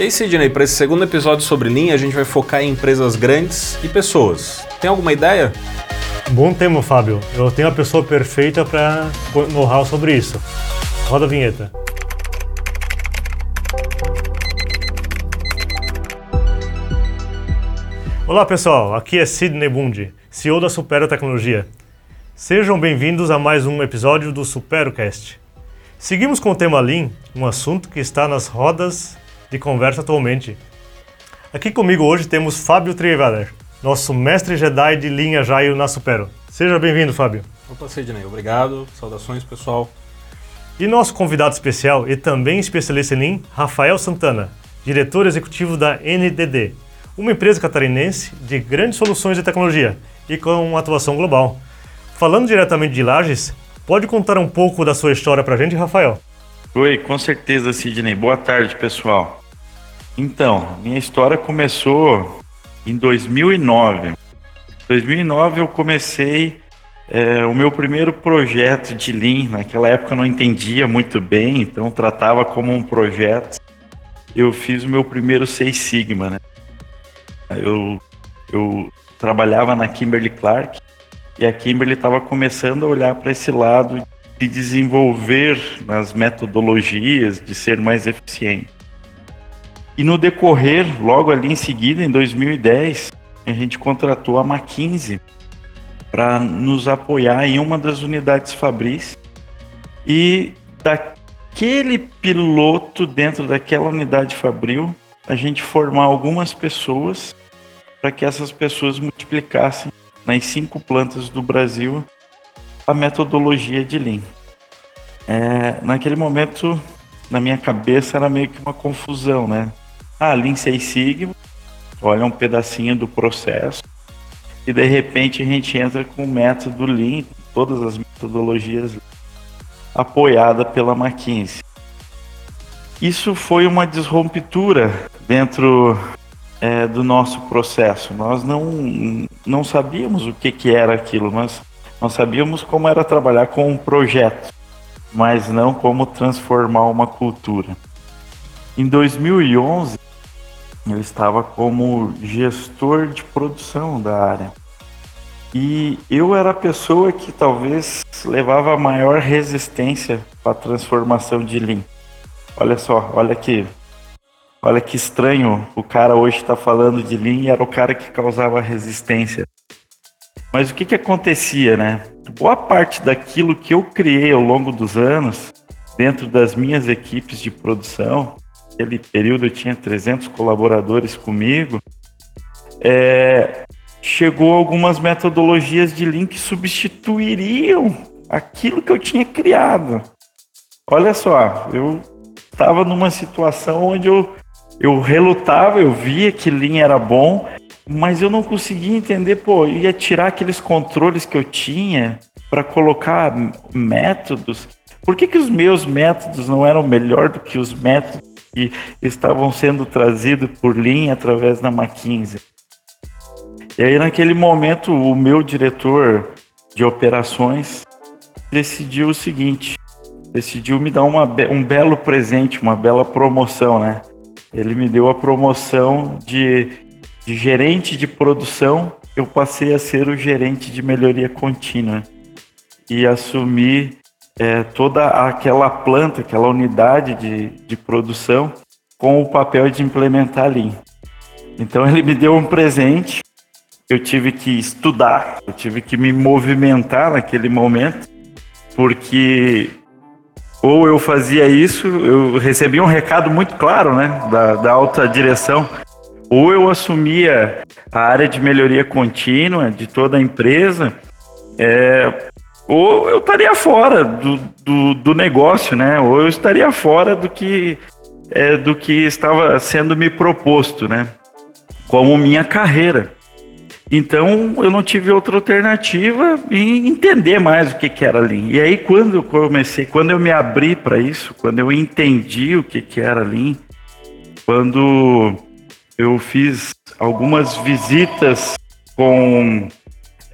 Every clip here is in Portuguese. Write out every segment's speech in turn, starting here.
E aí, Sidney, para esse segundo episódio sobre linha, a gente vai focar em empresas grandes e pessoas. Tem alguma ideia? Bom tema, Fábio. Eu tenho a pessoa perfeita para know-how sobre isso. Roda a vinheta. Olá pessoal, aqui é Sidney Bundi, CEO da Supero Tecnologia. Sejam bem-vindos a mais um episódio do SuperoCast. Seguimos com o tema Lean, um assunto que está nas rodas de conversa atualmente. Aqui comigo hoje temos Fábio Trievaler, nosso mestre Jedi de linha Jaio na Supero. Seja bem-vindo, Fábio. Opa, Sidney, obrigado. Saudações, pessoal. E nosso convidado especial e também especialista em Lean, Rafael Santana, diretor executivo da NDD, uma empresa catarinense de grandes soluções de tecnologia e com atuação global. Falando diretamente de Lages, pode contar um pouco da sua história para a gente, Rafael? Oi, com certeza, Sidney. Boa tarde, pessoal. Então, minha história começou em 2009. Em 2009 eu comecei é, o meu primeiro projeto de Lean. Naquela época eu não entendia muito bem, então tratava como um projeto. Eu fiz o meu primeiro Seis Sigma, né? Eu, eu trabalhava na Kimberly Clark e a Kimberly estava começando a olhar para esse lado de desenvolver nas metodologias, de ser mais eficiente. E no decorrer, logo ali em seguida, em 2010, a gente contratou a McKinsey para nos apoiar em uma das unidades Fabris. E daquele piloto dentro daquela unidade Fabril, a gente formar algumas pessoas para que essas pessoas multiplicassem nas cinco plantas do Brasil a metodologia de Lean. É, naquele momento, na minha cabeça, era meio que uma confusão, né? Ah, Lean Six Sigma, olha um pedacinho do processo, e de repente a gente entra com o método Lean, todas as metodologias apoiada pela McKinsey. Isso foi uma disruptura dentro é, do nosso processo. Nós não, não sabíamos o que, que era aquilo, nós, nós sabíamos como era trabalhar com um projeto, mas não como transformar uma cultura. Em 2011, eu estava como gestor de produção da área. E eu era a pessoa que talvez levava a maior resistência para a transformação de Lean. Olha só, olha que, olha que estranho. O cara hoje está falando de Lean e era o cara que causava resistência. Mas o que, que acontecia, né? Boa parte daquilo que eu criei ao longo dos anos, dentro das minhas equipes de produção, naquele período eu tinha 300 colaboradores comigo, é, chegou algumas metodologias de Lean que substituiriam aquilo que eu tinha criado. Olha só, eu estava numa situação onde eu, eu relutava, eu via que Lean era bom, mas eu não conseguia entender, pô, ia tirar aqueles controles que eu tinha para colocar métodos. Por que, que os meus métodos não eram melhor do que os métodos que estavam sendo trazidos por Lean através da McKinsey? E aí, naquele momento, o meu diretor de operações decidiu o seguinte: decidiu me dar uma, um belo presente, uma bela promoção, né? Ele me deu a promoção de, de gerente de produção, eu passei a ser o gerente de melhoria contínua e assumi é, toda aquela planta, aquela unidade de, de produção com o papel de implementar Lean. Então ele me deu um presente, eu tive que estudar, eu tive que me movimentar naquele momento, porque ou eu fazia isso, eu recebia um recado muito claro, né, da, da alta direção, ou eu assumia a área de melhoria contínua de toda a empresa, é, ou eu estaria fora do, do, do, negócio, né, ou eu estaria fora do que, é, do que estava sendo me proposto, né, como minha carreira. Então eu não tive outra alternativa em entender mais o que, que era Lean. E aí quando eu comecei, quando eu me abri para isso, quando eu entendi o que, que era Lean, quando eu fiz algumas visitas com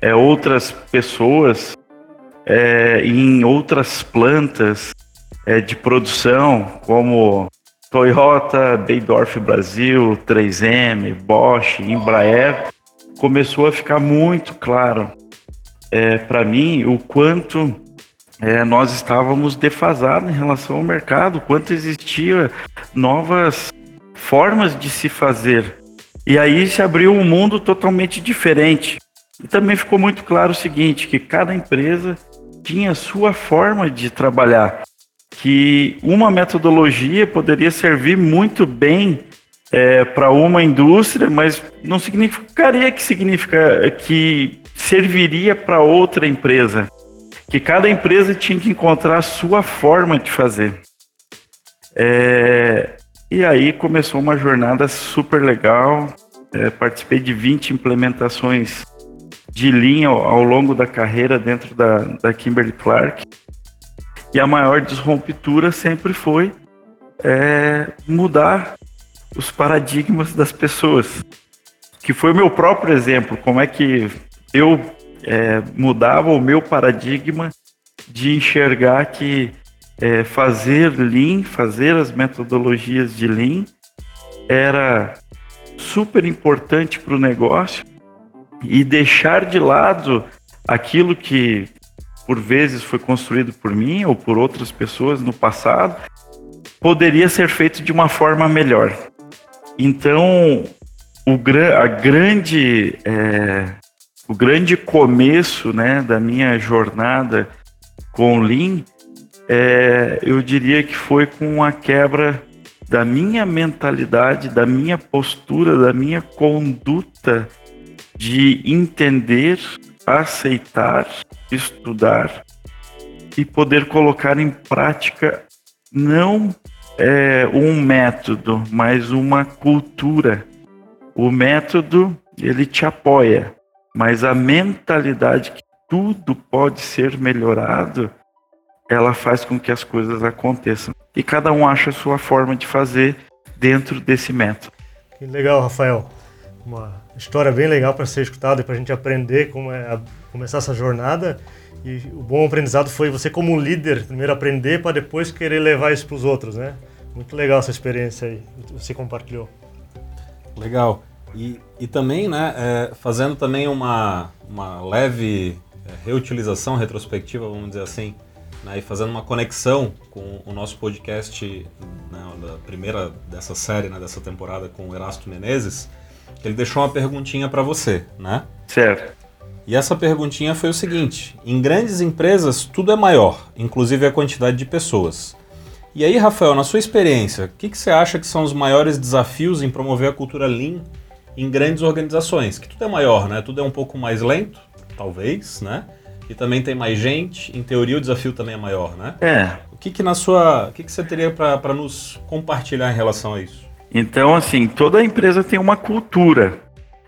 é, outras pessoas é, em outras plantas é, de produção, como Toyota, Beidorf Brasil, 3M, Bosch, Embraer, começou a ficar muito claro é, para mim o quanto é, nós estávamos defasados em relação ao mercado, quanto existia novas formas de se fazer. E aí se abriu um mundo totalmente diferente. E também ficou muito claro o seguinte, que cada empresa tinha sua forma de trabalhar, que uma metodologia poderia servir muito bem é, para uma indústria, mas não significaria que significa que serviria para outra empresa. Que cada empresa tinha que encontrar a sua forma de fazer. É, e aí começou uma jornada super legal. É, participei de 20 implementações de linha ao, ao longo da carreira dentro da, da Kimberly Clark. E a maior disruptura sempre foi é, mudar os paradigmas das pessoas. Que foi o meu próprio exemplo, como é que eu é, mudava o meu paradigma de enxergar que é, fazer Lean, fazer as metodologias de Lean, era super importante para o negócio e deixar de lado aquilo que por vezes foi construído por mim ou por outras pessoas no passado, poderia ser feito de uma forma melhor. Então, o, a grande, é, o grande começo né, da minha jornada com o Lean, é, eu diria que foi com a quebra da minha mentalidade, da minha postura, da minha conduta de entender, aceitar, estudar e poder colocar em prática não é, um método, mas uma cultura. O método ele te apoia, mas a mentalidade que tudo pode ser melhorado, ela faz com que as coisas aconteçam. E cada um acha a sua forma de fazer dentro desse método. Que legal, Rafael. Uma história bem legal para ser escutada e para a gente aprender como é a, começar essa jornada. E o bom aprendizado foi você como líder, primeiro aprender para depois querer levar isso para os outros, né? Muito legal essa experiência aí, você compartilhou. Legal. E, e também, né, é, fazendo também uma, uma leve é, reutilização retrospectiva, vamos dizer assim, né, e fazendo uma conexão com o nosso podcast, né, da primeira dessa série, né, dessa temporada com o Erasto Menezes, ele deixou uma perguntinha para você, né? Certo. E essa perguntinha foi o seguinte: em grandes empresas tudo é maior, inclusive a quantidade de pessoas. E aí, Rafael, na sua experiência, o que, que você acha que são os maiores desafios em promover a cultura Lean em grandes organizações? Que tudo é maior, né? Tudo é um pouco mais lento, talvez, né? E também tem mais gente. Em teoria, o desafio também é maior, né? É. O que, que na sua, o que, que você teria para nos compartilhar em relação a isso? Então, assim, toda empresa tem uma cultura.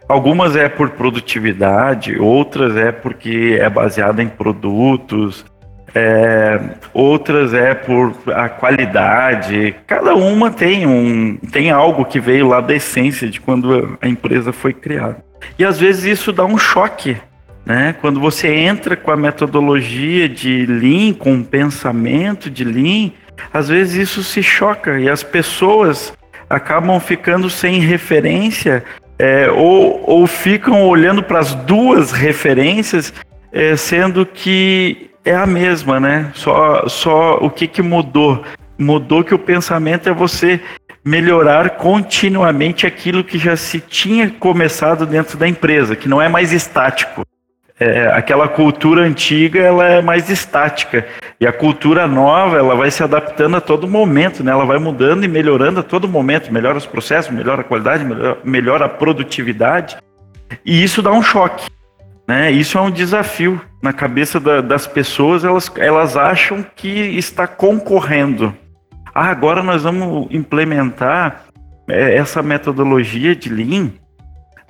Algumas é por produtividade, outras é porque é baseada em produtos, é, outras é por a qualidade. Cada uma tem um tem algo que veio lá da essência de quando a empresa foi criada. E às vezes isso dá um choque, né? Quando você entra com a metodologia de Lean, com o pensamento de Lean, às vezes isso se choca e as pessoas acabam ficando sem referência é, ou, ou ficam olhando para as duas referências, é, sendo que é a mesma, né? Só, só o que, que mudou? Mudou que o pensamento é você melhorar continuamente aquilo que já se tinha começado dentro da empresa, que não é mais estático. É, aquela cultura antiga ela é mais estática e a cultura nova ela vai se adaptando a todo momento, né? Ela vai mudando e melhorando a todo momento, melhora os processos, melhora a qualidade, melhora, melhora a produtividade e isso dá um choque. Né? Isso é um desafio na cabeça da, das pessoas. Elas, elas acham que está concorrendo. Ah, agora nós vamos implementar é, essa metodologia de Lean,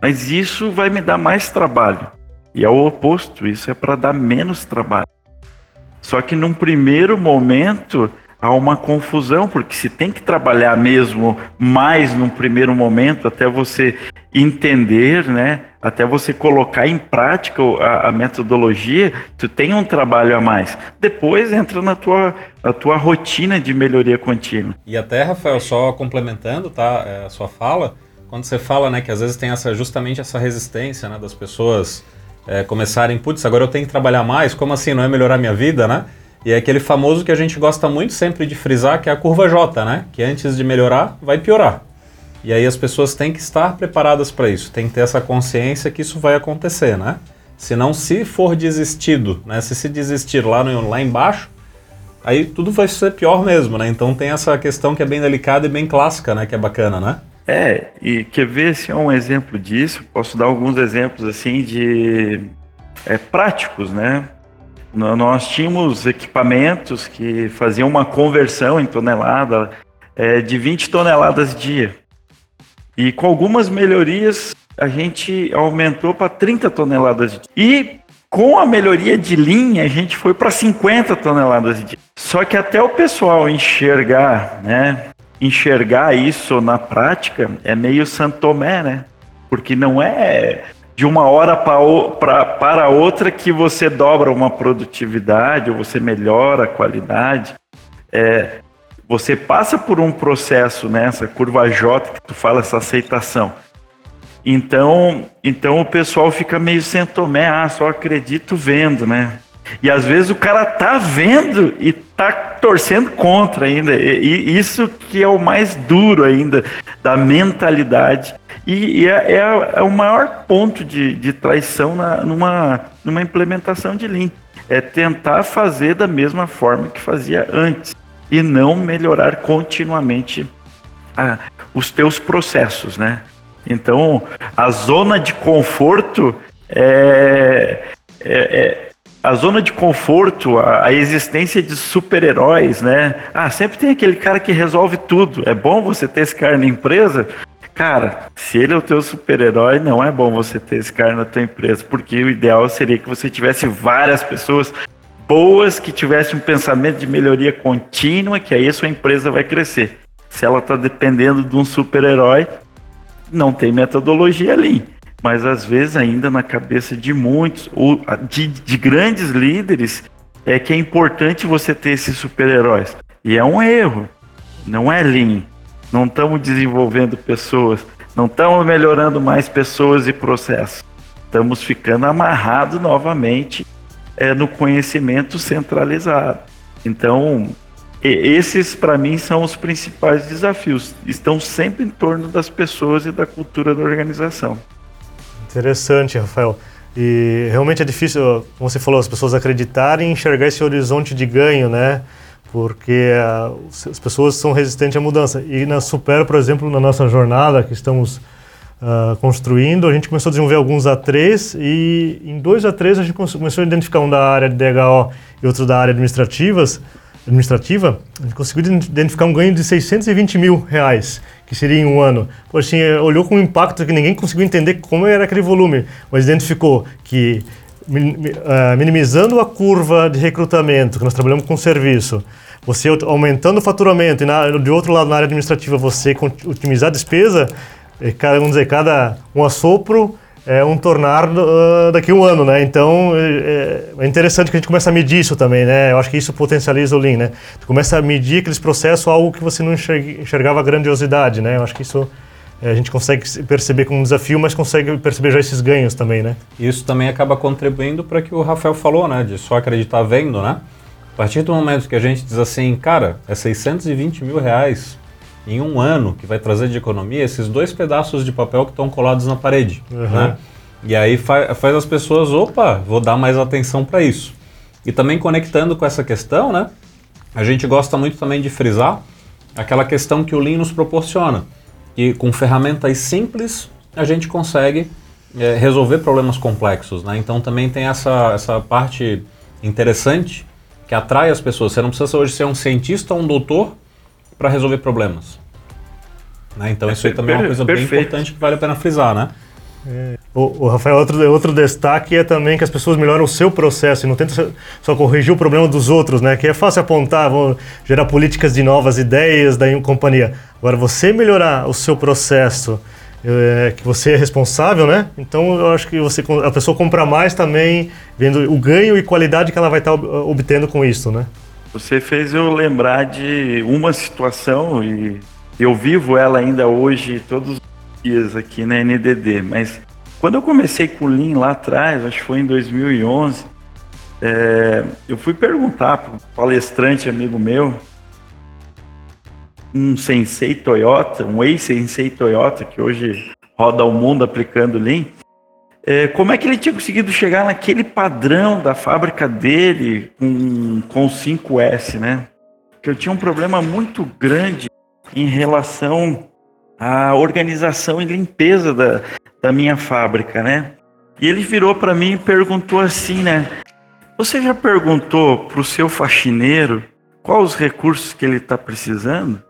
mas isso vai me dar mais trabalho. E é o oposto, isso é para dar menos trabalho. Só que num primeiro momento, há uma confusão, porque se tem que trabalhar mesmo mais num primeiro momento, até você entender, né? Até você colocar em prática a, a, metodologia, tu tem um trabalho a mais. Depois entra na tua, a tua rotina de melhoria contínua. E até, Rafael, só complementando tá, é, a sua fala, quando você fala né, que às vezes tem essa, justamente essa resistência né, das pessoas é, começarem, putz, agora eu tenho que trabalhar mais, como assim, não é melhorar minha vida, né? E é aquele famoso que a gente gosta muito sempre de frisar, que é a curva J, né? Que antes de melhorar, vai piorar. E aí as pessoas têm que estar preparadas para isso, tem que ter essa consciência que isso vai acontecer, né? Senão, se for desistido, né? Se se desistir lá, no, lá embaixo, aí tudo vai ser pior mesmo, né? Então tem essa questão que é bem delicada e bem clássica, né? Que é bacana, né? É, e quer ver se é um exemplo disso? Posso dar alguns exemplos assim de é, práticos, né? Nós tínhamos equipamentos que faziam uma conversão em tonelada é, de 20 toneladas dia. E com algumas melhorias, a gente aumentou para 30 toneladas. E com a melhoria de linha, a gente foi para 50 toneladas de Só que até o pessoal enxergar, né? Enxergar isso na prática é meio santomé, né? Porque não é de uma hora para, outra que você dobra uma produtividade ou você melhora a qualidade. É, você passa por um processo nessa né, curva J que tu fala essa aceitação. Então, então o pessoal fica meio sem tomé, ah, só acredito vendo, né? E às vezes o cara tá vendo e tá torcendo contra ainda. E, isso que é o mais duro ainda da mentalidade. E, e é, é, é, o maior ponto de, de traição na, numa, numa implementação de Lean. É tentar fazer da mesma forma que fazia antes e não melhorar continuamente ah, os teus processos, né? Então, a zona de conforto é, é, é a zona de conforto, a, a existência de super-heróis, né? Ah, sempre tem aquele cara que resolve tudo. É bom você ter esse cara na empresa? Cara, se ele é o teu super-herói, não é bom você ter esse cara na tua empresa, porque o ideal seria que você tivesse várias pessoas boas, que tivesse um pensamento de melhoria contínua, que aí a sua empresa vai crescer. Se ela está dependendo de um super-herói, não tem metodologia ali. Mas às vezes ainda na cabeça de muitos, ou de, de grandes líderes, é que é importante você ter esses super-heróis. E é um erro. Não é lean. Não estamos desenvolvendo pessoas. Não estamos melhorando mais pessoas e processos. Estamos ficando amarrados novamente é, no conhecimento centralizado. Então, esses para mim são os principais desafios. Estão sempre em torno das pessoas e da cultura da organização. Interessante, Rafael. E realmente é difícil, como você falou, as pessoas acreditarem e enxergar esse horizonte de ganho, né? Porque uh, as pessoas são resistentes à mudança. E na Super, por exemplo, na nossa jornada que estamos uh, construindo, a gente começou a desenvolver alguns A3 e em dois A3 a gente começou a identificar um da área de DHO e outro da área administrativas, administrativa, a gente conseguiu identificar um ganho de 620 mil reais, que seria em um ano. Poxa, assim, olhou com um impacto que ninguém conseguiu entender como era aquele volume, mas identificou que ah, minimizando a curva de recrutamento, que nós trabalhamos com serviço, você aumentando o faturamento e na, de outro lado na área administrativa você otimizar a despesa, cada, vamos dizer, cada um assopro é um tornar uh, daqui a um ano, né? Então é, é, interessante que a gente comece a medir isso também, né? Eu acho que isso potencializa o Lean, né? Tu começa a medir aqueles processos, algo que você não enxergava grandiosidade, né? Eu acho que isso é, a gente consegue perceber como um desafio, mas consegue perceber já esses ganhos também, né? Isso também acaba contribuindo para que o Rafael falou, né? De só acreditar vendo, né? A partir do momento que a gente diz assim, cara, é 620 mil reais em um ano que vai trazer de economia esses dois pedaços de papel que estão colados na parede. Uhum. Né? E aí fa faz as pessoas, opa, vou dar mais atenção para isso. E também conectando com essa questão, né? A gente gosta muito também de frisar aquela questão que o Lean nos proporciona. E com ferramentas simples a gente consegue é, resolver problemas complexos, né? Então também tem essa, essa parte interessante que atrai as pessoas. Você não precisa hoje ser um cientista ou um doutor para resolver problemas. Né? Então, isso aí também é uma coisa bem importante que vale a pena frisar, né? É. O, o, Rafael, outro, outro destaque é também que as pessoas melhoram o seu processo e não tentam só corrigir o problema dos outros, né? Que é fácil apontar, vão gerar políticas de novas ideias da companhia. Agora, você melhorar o seu processo, é, que você é responsável, né? Então, eu acho que você, a pessoa compra mais também, vendo o ganho e qualidade que ela vai estar obtendo com isso, né? Você fez eu lembrar de uma situação e eu vivo ela ainda hoje, todos os dias aqui na NDD, mas quando eu comecei com o Lean lá atrás, acho que foi em 2011, é, eu fui perguntar para um palestrante amigo meu, um sensei Toyota, um ex-sensei Toyota, que hoje roda o mundo aplicando Lean, é, como é que ele tinha conseguido chegar naquele padrão da fábrica dele com, com 5S, né? Porque eu tinha um problema muito grande em relação à organização e limpeza da, da minha fábrica, né? E ele virou para mim e perguntou assim, né? Você já perguntou para o seu faxineiro quais os recursos que ele está precisando?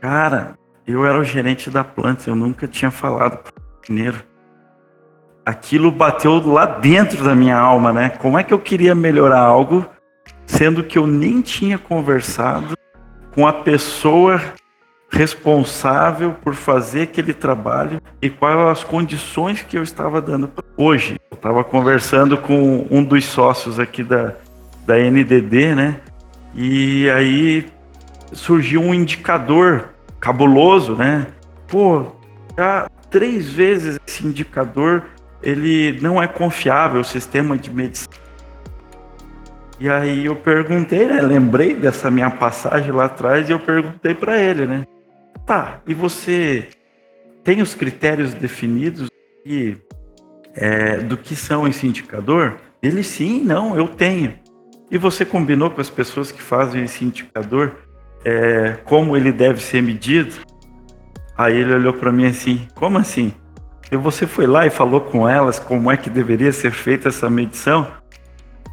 Cara, eu era o gerente da planta, eu nunca tinha falado para o faxineiro. Aquilo bateu lá dentro da minha alma, né? Como é que eu queria melhorar algo, sendo que eu nem tinha conversado com a pessoa responsável por fazer aquele trabalho e quais as condições que eu estava dando. Hoje, eu estava conversando com um dos sócios aqui da, da NDD, né? E aí surgiu um indicador cabuloso, né? Pô, já três vezes esse indicador ele não é confiável, o sistema de medição. E aí eu perguntei, né? Lembrei dessa minha passagem lá atrás e eu perguntei para ele, né? Tá, e você tem os critérios definidos e, é, do que são esse indicador? Ele sim, não, eu tenho. E você combinou com as pessoas que fazem esse indicador é, como ele deve ser medido? Aí ele olhou para mim assim: como assim? E você foi lá e falou com elas como é que deveria ser feita essa medição?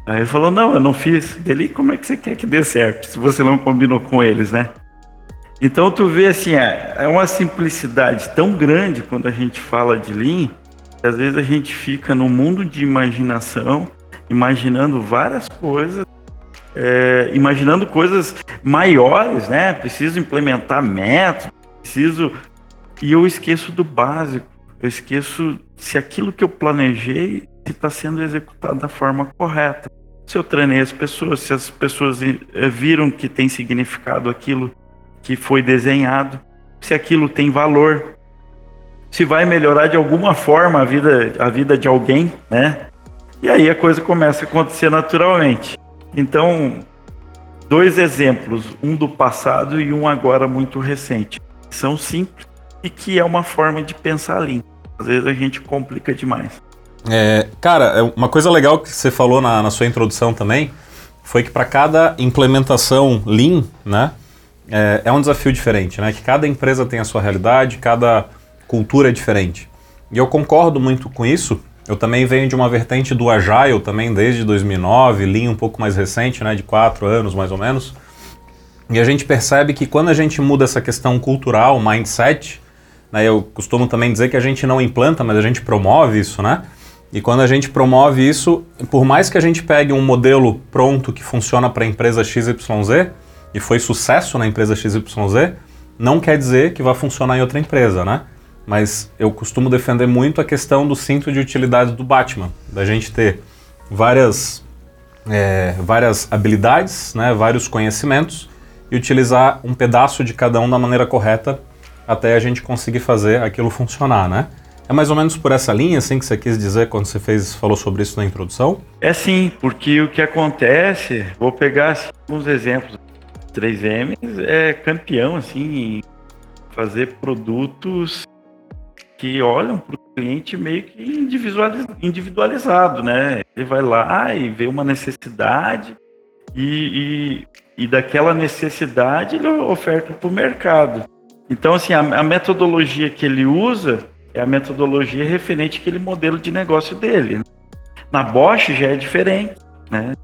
Aí ele falou: não, eu não fiz. Ele, como é que você quer que dê certo se você não combinou com eles, né? Então tu vê assim, é, é uma simplicidade tão grande quando a gente fala de Lean, que às vezes a gente fica no mundo de imaginação, imaginando várias coisas, é, imaginando coisas maiores, né? Preciso implementar métodos, preciso. E eu esqueço do básico. Eu esqueço se aquilo que eu planejei está sendo executado da forma correta. Se eu treinei as pessoas, se as pessoas eh, viram que tem significado aquilo que foi desenhado, se aquilo tem valor, se vai melhorar de alguma forma a vida, a vida de alguém, né? E aí a coisa começa a acontecer naturalmente. Então, dois exemplos, um do passado e um agora muito recente. São simples e que é uma forma de pensar Lean. Às vezes a gente complica demais. É, cara, é uma coisa legal que você falou na, na sua introdução também foi que para cada implementação Lean, né, é, é um desafio diferente, né? Que cada empresa tem a sua realidade, cada cultura é diferente. E eu concordo muito com isso. Eu também venho de uma vertente do Agile também desde 2009, Lean um pouco mais recente, né, de quatro anos mais ou menos. E a gente percebe que quando a gente muda essa questão cultural, mindset, né, eu costumo também dizer que a gente não implanta, mas a gente promove isso, né? E quando a gente promove isso, por mais que a gente pegue um modelo pronto que funciona para a empresa XYZ, e foi sucesso na empresa XYZ, não quer dizer que vai funcionar em outra empresa, né? Mas eu costumo defender muito a questão do cinto de utilidade do Batman, da gente ter várias, é, várias habilidades, né, vários conhecimentos e utilizar um pedaço de cada um da maneira correta até a gente conseguir fazer aquilo funcionar, né? É mais ou menos por essa linha, assim, que você quis dizer quando você fez, falou sobre isso na introdução? É sim, porque o que acontece, vou pegar assim, alguns exemplos. 3M é campeão assim em fazer produtos que olham para o cliente meio que individualizado, né? Ele vai lá e vê uma necessidade e, e, e daquela necessidade ele oferta para o mercado. Então, assim, a, a, metodologia que ele usa é a metodologia referente àquele modelo de negócio dele. Na Bosch já é diferente, né?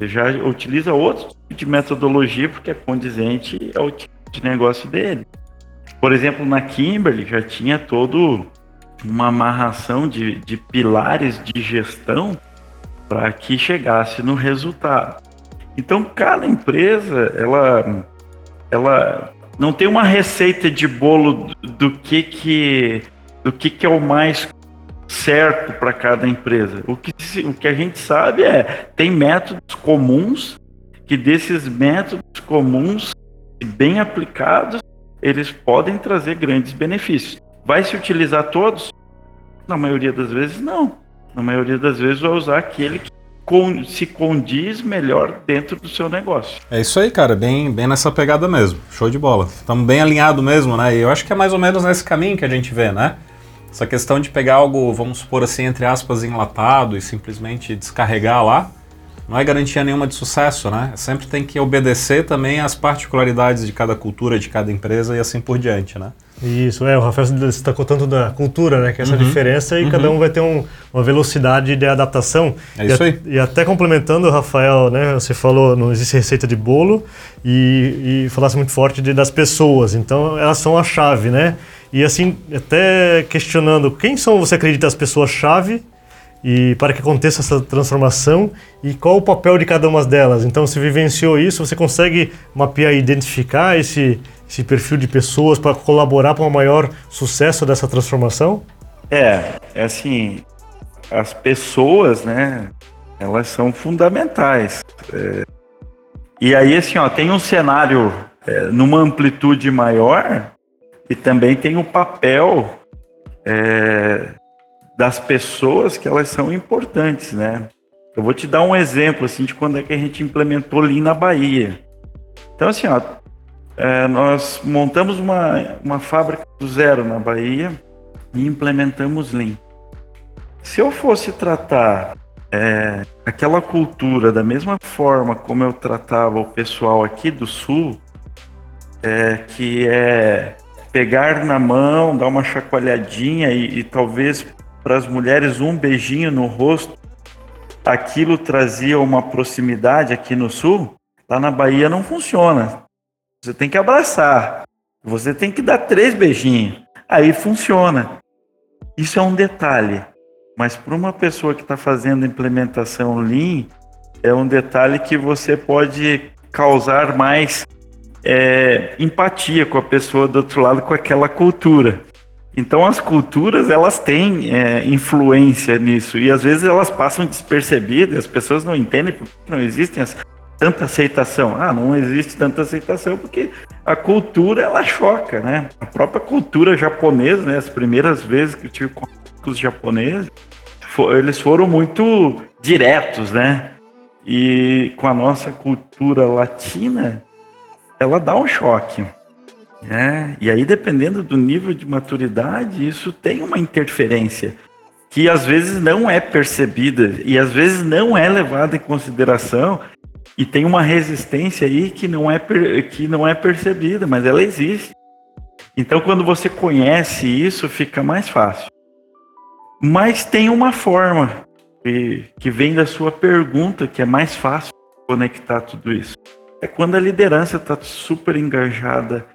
Ele já utiliza outro tipo de metodologia porque é condizente ao tipo de negócio dele. Por exemplo, na Kimberly já tinha todo uma amarração de, de pilares de gestão para que chegasse no resultado. Então, cada empresa, ela, ela não tem uma receita de bolo do, do que que do que que é o mais certo para cada empresa. O que, o que a gente sabe é tem métodos comuns que desses métodos comuns bem aplicados eles podem trazer grandes benefícios. Vai se utilizar todos? Na maioria das vezes não. Na maioria das vezes vai usar aquele que se condiz melhor dentro do seu negócio. É isso aí, cara, bem, bem nessa pegada mesmo. Show de bola. Estamos bem alinhados mesmo, né? E eu acho que é mais ou menos nesse caminho que a gente vê, né? Essa questão de pegar algo, vamos supor assim, entre aspas, enlatado e simplesmente descarregar lá, não é garantia nenhuma de sucesso, né? Sempre tem que obedecer também às particularidades de cada cultura, de cada empresa e assim por diante, né? Isso, é, o Rafael destacou tanto da cultura, né, que é essa uhum. diferença e uhum. cada um vai ter um, uma velocidade de adaptação. É isso e, aí. E até complementando, Rafael, né, você falou, não existe receita de bolo e, e falasse muito forte de, das pessoas, então elas são a chave, né? E assim, até questionando, quem são, você acredita, as pessoas-chave e para que aconteça essa transformação e qual o papel de cada uma delas. Então, se vivenciou isso, você consegue mapear e identificar esse, esse perfil de pessoas para colaborar para um maior sucesso dessa transformação? É, é assim, as pessoas, né, elas são fundamentais. É, e aí, assim, ó, tem um cenário é, numa amplitude maior e também tem o papel é, das pessoas que elas são importantes, né? Eu vou te dar um exemplo assim de quando é que a gente implementou Lean na Bahia. Então assim, ó, é, nós montamos uma, uma fábrica do zero na Bahia e implementamos Lean. Se eu fosse tratar é, aquela cultura da mesma forma como eu tratava o pessoal aqui do Sul, é, que é pegar na mão, dar uma chacoalhadinha e, e talvez para as mulheres um beijinho no rosto, aquilo trazia uma proximidade aqui no sul, lá na Bahia não funciona. Você tem que abraçar, você tem que dar três beijinhos, aí funciona. Isso é um detalhe, mas para uma pessoa que está fazendo implementação Lean, é um detalhe que você pode causar mais é, empatia com a pessoa do outro lado, com aquela cultura. Então as culturas elas têm é, influência nisso e às vezes elas passam despercebidas, as pessoas não entendem porque não existe tanta aceitação. Ah, não existe tanta aceitação porque a cultura ela choca, né? A própria cultura japonesa, né? As primeiras vezes que eu tive com os japoneses, for, eles foram muito diretos, né? E com a nossa cultura latina, ela dá um choque. É, e aí, dependendo do nível de maturidade, isso tem uma interferência que às vezes não é percebida e às vezes não é levada em consideração e tem uma resistência aí que não é, que não é percebida, mas ela existe. Então, quando você conhece isso, fica mais fácil. Mas tem uma forma que, que vem da sua pergunta que é mais fácil conectar tudo isso. É quando a liderança está super engajada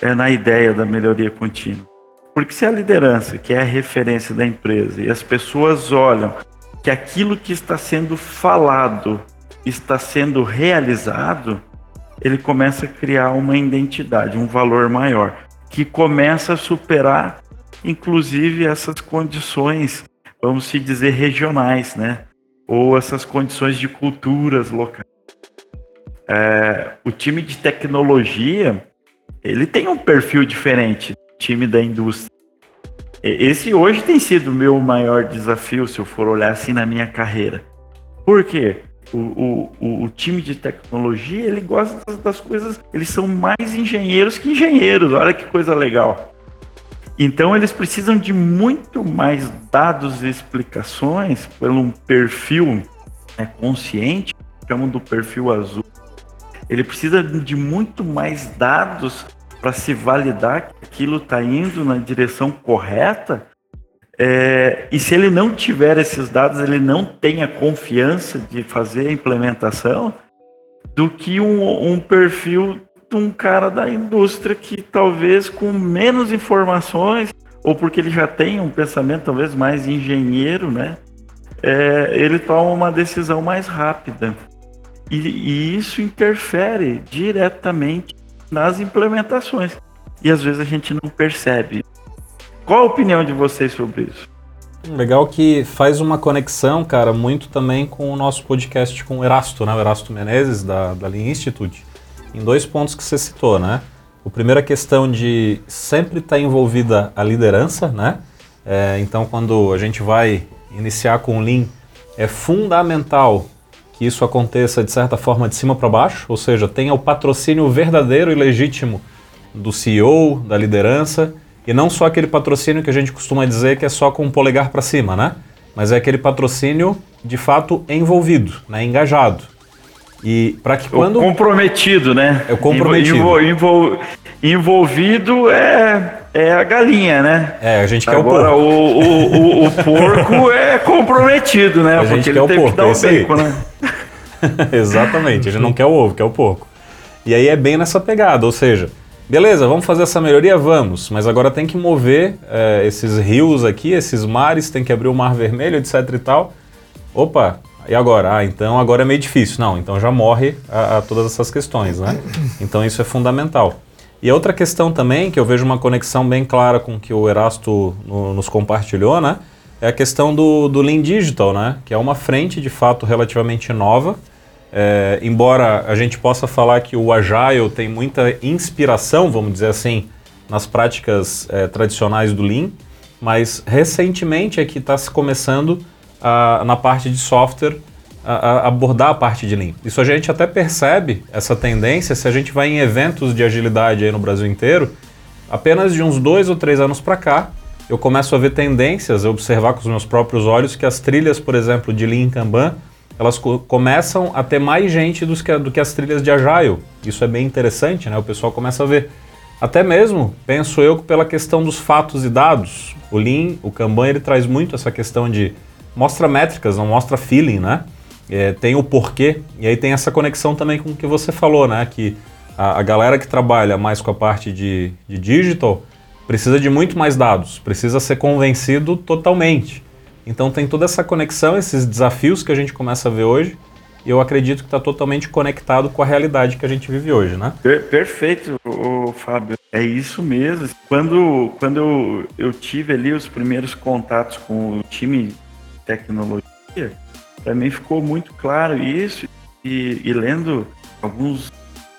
é na ideia da melhoria contínua. Porque se a liderança, que é a referência da empresa, e as pessoas olham que aquilo que está sendo falado está sendo realizado, ele começa a criar uma identidade, um valor maior, que começa a superar, inclusive, essas condições, vamos se dizer, regionais, né? Ou essas condições de culturas locais. É, o time de tecnologia, ele tem um perfil diferente, time da indústria. Esse hoje tem sido o meu maior desafio, se eu for olhar assim na minha carreira. Por quê? O, o, o time de tecnologia, ele gosta das, das coisas, eles são mais engenheiros que engenheiros, olha que coisa legal. Então eles precisam de muito mais dados e explicações pelo um perfil né, consciente, chamam do perfil azul, ele precisa de muito mais dados para se validar que aquilo está indo na direção correta. É, e se ele não tiver esses dados, ele não tem a confiança de fazer a implementação do que um, um perfil de um cara da indústria que talvez com menos informações ou porque ele já tem um pensamento talvez mais engenheiro, né? É, ele toma uma decisão mais rápida. E, e isso interfere diretamente nas implementações. E às vezes a gente não percebe. Qual a opinião de vocês sobre isso? Legal que faz uma conexão, cara, muito também com o nosso podcast com o Erasto, né? O Erasto Menezes, da, da Lean Institute, em dois pontos que você citou, né? O primeiro é a questão de sempre estar tá envolvida a liderança, né? É, então, quando a gente vai iniciar com o Lean, é fundamental que isso aconteça de certa forma de cima para baixo, ou seja, tenha o patrocínio verdadeiro e legítimo do CEO, da liderança, e não só aquele patrocínio que a gente costuma dizer que é só com o polegar para cima, né? Mas é aquele patrocínio de fato envolvido, né? engajado. E para que quando. O comprometido, né? É o comprometido. Envol, envol, envolvido é, é a galinha, né? É, a gente quer Agora, o porco. O, o, o, o porco é comprometido, né? A gente Porque quer ele o tem porco, que dar é o aí. bacon, né? Exatamente, a gente não quer o ovo, quer o porco. E aí é bem nessa pegada, ou seja, beleza, vamos fazer essa melhoria? Vamos, mas agora tem que mover é, esses rios aqui, esses mares, tem que abrir o mar vermelho, etc e tal. Opa, e agora? Ah, então agora é meio difícil. Não, então já morre a, a todas essas questões, né? Então isso é fundamental. E a outra questão também, que eu vejo uma conexão bem clara com o que o Erasto no, nos compartilhou, né? É a questão do, do Lean Digital, né? Que é uma frente, de fato, relativamente nova. É, embora a gente possa falar que o Agile tem muita inspiração, vamos dizer assim, nas práticas é, tradicionais do Lean, mas recentemente é que está se começando a, na parte de software a, a abordar a parte de Lean. Isso a gente até percebe, essa tendência, se a gente vai em eventos de agilidade aí no Brasil inteiro, apenas de uns dois ou três anos para cá, eu começo a ver tendências, a observar com os meus próprios olhos que as trilhas, por exemplo, de Lean Kanban, elas co começam a ter mais gente do que, do que as trilhas de Agile. Isso é bem interessante, né? O pessoal começa a ver. Até mesmo, penso eu, pela questão dos fatos e dados. O Lean, o Kanban, ele traz muito essa questão de mostra métricas, não mostra feeling, né? É, tem o porquê, e aí tem essa conexão também com o que você falou, né? Que a, a galera que trabalha mais com a parte de, de digital precisa de muito mais dados, precisa ser convencido totalmente. Então tem toda essa conexão, esses desafios que a gente começa a ver hoje, e eu acredito que está totalmente conectado com a realidade que a gente vive hoje, né? Per perfeito, ô, Fábio. É isso mesmo. Quando, quando eu, eu tive ali os primeiros contatos com o time de tecnologia, para mim ficou muito claro isso. E, e lendo alguns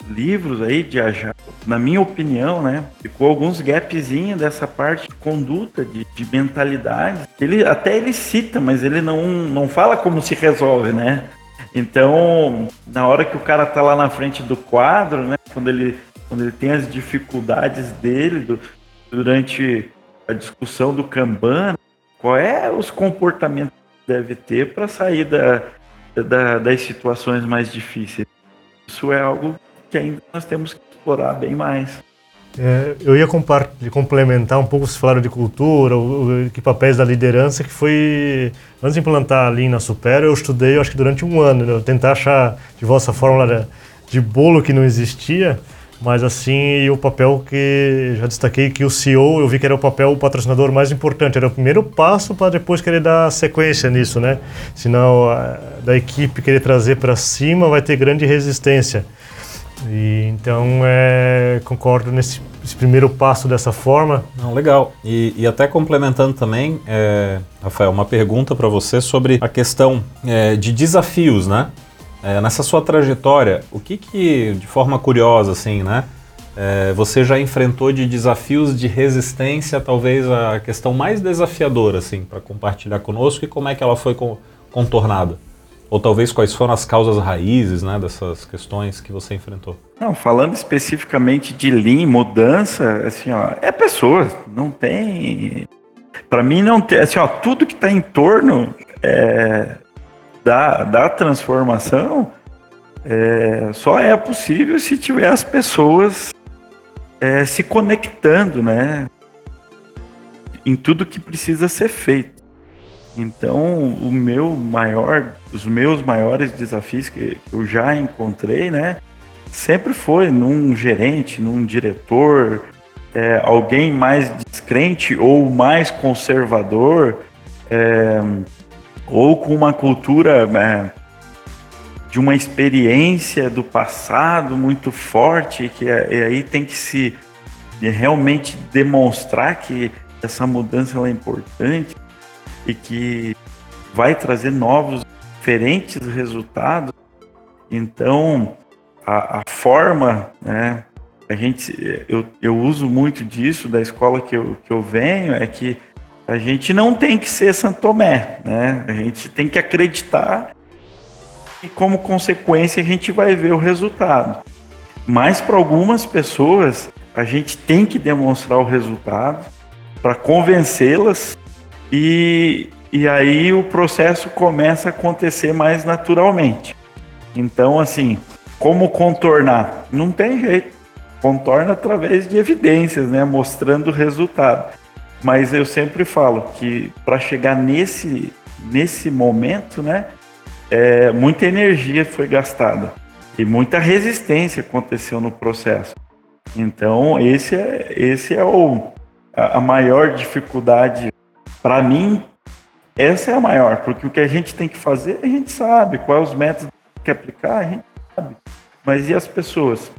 livros aí de Agile, na minha opinião, né, ficou alguns gapzinhos dessa parte conduta, de, de mentalidade. Ele até ele cita, mas ele não, não fala como se resolve, né? Então, na hora que o cara tá lá na frente do quadro, né, quando ele quando ele tem as dificuldades dele do, durante a discussão do Kanban, qual é os comportamentos que deve ter para sair da, da, das situações mais difíceis. Isso é algo que ainda nós temos que explorar bem mais. É, eu ia complementar um pouco, vocês falaram de cultura, o, o, que papéis da liderança, que foi, antes de implantar ali na Supero, eu estudei, eu acho que durante um ano, né, tentar achar de vossa fórmula de bolo que não existia, mas assim, o papel que já destaquei que o CEO, eu vi que era o papel o patrocinador mais importante, era o primeiro passo para depois querer dar sequência nisso, né? Senão, a, da equipe querer trazer para cima vai ter grande resistência. E, então, é, concordo nesse primeiro passo dessa forma. Não, legal. E, e até complementando também, é, Rafael, uma pergunta para você sobre a questão é, de desafios, né? É, nessa sua trajetória, o que que, de forma curiosa, assim, né? É, você já enfrentou de desafios de resistência, talvez a questão mais desafiadora, assim, para compartilhar conosco e como é que ela foi contornada? Ou talvez quais foram as causas raízes né, dessas questões que você enfrentou? Não, falando especificamente de Lean, mudança, assim, ó, é pessoa, não tem. Para mim, não tem. Assim, ó, tudo que está em torno é, da, da transformação é, só é possível se tiver as pessoas é, se conectando, né? Em tudo que precisa ser feito. Então, o meu maior, os meus maiores desafios que eu já encontrei, né, sempre foi num gerente, num diretor, é, alguém mais descrente ou mais conservador, é, ou com uma cultura é, de uma experiência do passado muito forte, que é, aí tem que se realmente demonstrar que essa mudança é importante e que vai trazer novos, diferentes resultados. Então, a, a forma, né, a gente, eu, eu uso muito disso da escola que eu, que eu venho, é que a gente não tem que ser Santomé, né? A gente tem que acreditar e como consequência a gente vai ver o resultado. Mas para algumas pessoas a gente tem que demonstrar o resultado para convencê-las e, e aí o processo começa a acontecer mais naturalmente. Então, assim, como contornar? Não tem jeito. Contorna através de evidências, né? Mostrando o resultado. Mas eu sempre falo que para chegar nesse, nesse momento, né? É, muita energia foi gastada e muita resistência aconteceu no processo. Então, esse é, esse é o, a, a maior dificuldade. Para mim, essa é a maior, porque o que a gente tem que fazer, a gente sabe. Quais os métodos que aplicar, a gente sabe. Mas e as pessoas?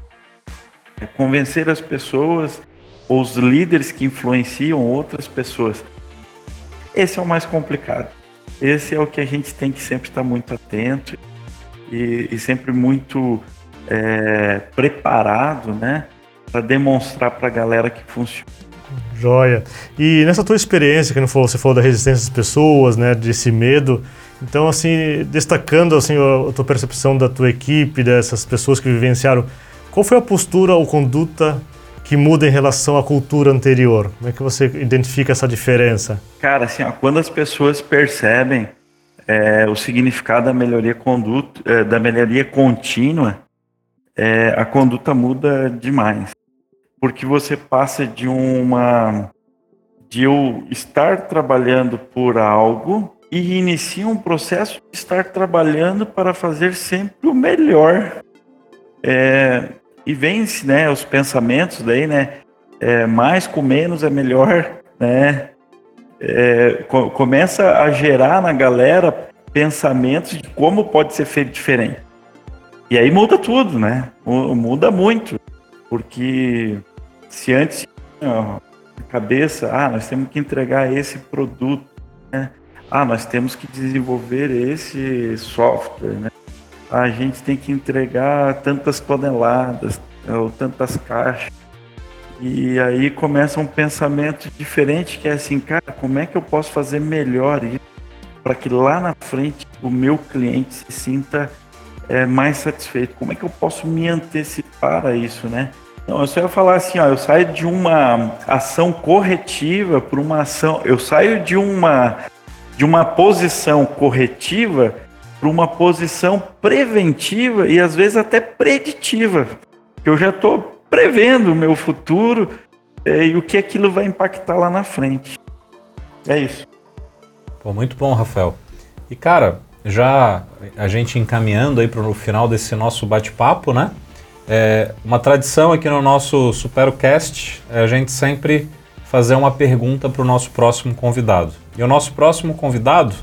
É convencer as pessoas, os líderes que influenciam outras pessoas. Esse é o mais complicado. Esse é o que a gente tem que sempre estar muito atento e, e sempre muito é, preparado, né? para demonstrar para a galera que funciona. Joia. E nessa tua experiência, que não falou, você falou da resistência das pessoas, né, desse medo. Então, assim, destacando assim a, tua percepção da tua equipe, dessas pessoas que vivenciaram, qual foi a postura ou conduta que muda em relação à cultura anterior? Como é que você identifica essa diferença? Cara, assim, ó, quando as pessoas percebem é, o significado da melhoria conduta, é, da melhoria contínua, é, a conduta muda demais porque você passa de uma de eu estar trabalhando por algo e inicia um processo de estar trabalhando para fazer sempre o melhor. É, e vence, né, os pensamentos daí, né, é, mais com menos é melhor, né, é, co começa a gerar na galera pensamentos de como pode ser feito diferente. E aí muda tudo, né, muda muito, porque se antes a cabeça, ah, nós temos que entregar esse produto, né? Ah, nós temos que desenvolver esse software, né? A gente tem que entregar tantas toneladas ou tantas caixas. E aí começa um pensamento diferente que é assim, cara, como é que eu posso fazer melhor isso para que lá na frente o meu cliente se sinta é, mais satisfeito? Como é que eu posso me antecipar a isso, né? Não, eu só ia falar assim, ó, eu saio de uma ação corretiva para uma ação, eu saio de uma de uma posição corretiva para uma posição preventiva e às vezes até preditiva. Eu já estou prevendo o meu futuro é, e o que aquilo vai impactar lá na frente. É isso. Pô, muito bom, Rafael. E cara, já a gente encaminhando aí para o final desse nosso bate-papo, né? É, uma tradição aqui no nosso Supercast é a gente sempre fazer uma pergunta para o nosso próximo convidado. E o nosso próximo convidado,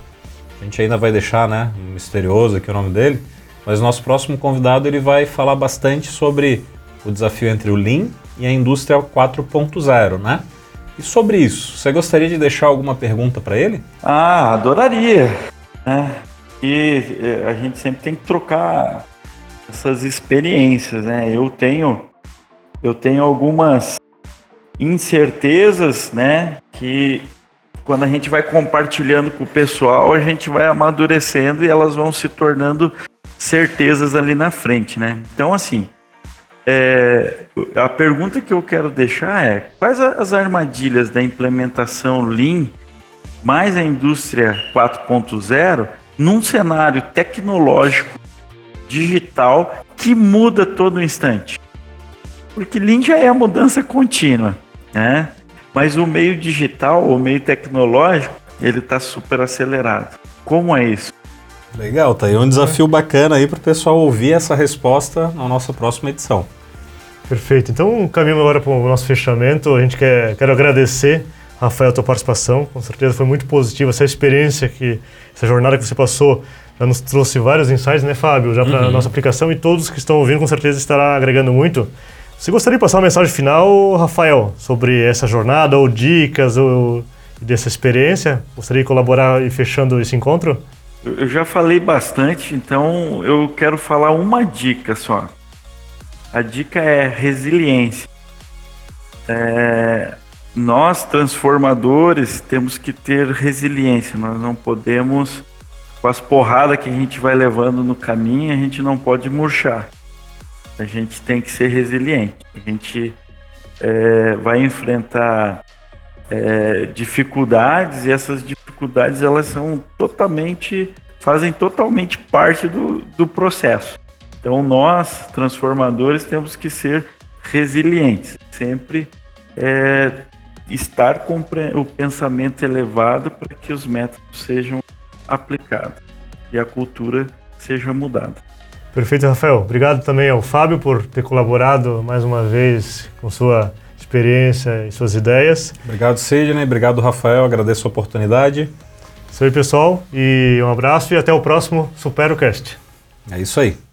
a gente ainda vai deixar, né, misterioso aqui o nome dele, mas o nosso próximo convidado ele vai falar bastante sobre o desafio entre o Lean e a indústria 4.0, né? E sobre isso, você gostaria de deixar alguma pergunta para ele? Ah, adoraria. Né? E eh, a gente sempre tem que trocar essas experiências, né? Eu tenho eu tenho algumas incertezas, né, que quando a gente vai compartilhando com o pessoal, a gente vai amadurecendo e elas vão se tornando certezas ali na frente, né? Então, assim, é, a pergunta que eu quero deixar é: quais as armadilhas da implementação Lean mais a indústria 4.0 num cenário tecnológico digital que muda todo instante. Porque Lean já é a mudança contínua, né? Mas o meio digital, o meio tecnológico, ele está super acelerado. Como é isso? Legal, tá aí um desafio bacana aí para o pessoal ouvir essa resposta na nossa próxima edição. Perfeito. Então, caminhamos agora para o nosso fechamento. A gente quer quero agradecer, Rafael, a tua participação. Com certeza foi muito positiva essa experiência que essa jornada que você passou já nos trouxe vários insights, né, Fábio, já para a uhum. nossa aplicação e todos que estão ouvindo com certeza estará agregando muito. Você gostaria de passar uma mensagem final, Rafael, sobre essa jornada ou dicas ou dessa experiência? Gostaria de colaborar e fechando esse encontro? Eu já falei bastante, então eu quero falar uma dica só. A dica é resiliência. É, nós, transformadores, temos que ter resiliência. Nós não podemos, com as porradas que a gente vai levando no caminho, a gente não pode murchar. A gente tem que ser resiliente. A gente é, vai enfrentar é, dificuldades e essas dificuldades elas são totalmente fazem totalmente parte do, do processo. Então nós, transformadores, temos que ser resilientes, sempre é, estar com o pensamento elevado para que os métodos sejam aplicados e a cultura seja mudada. Perfeito, Rafael. Obrigado também ao Fábio por ter colaborado mais uma vez com sua experiência e suas ideias. Obrigado, Sidney. Obrigado, Rafael. Agradeço a oportunidade. Isso aí, pessoal. E um abraço e até o próximo SuperoCast. É isso aí.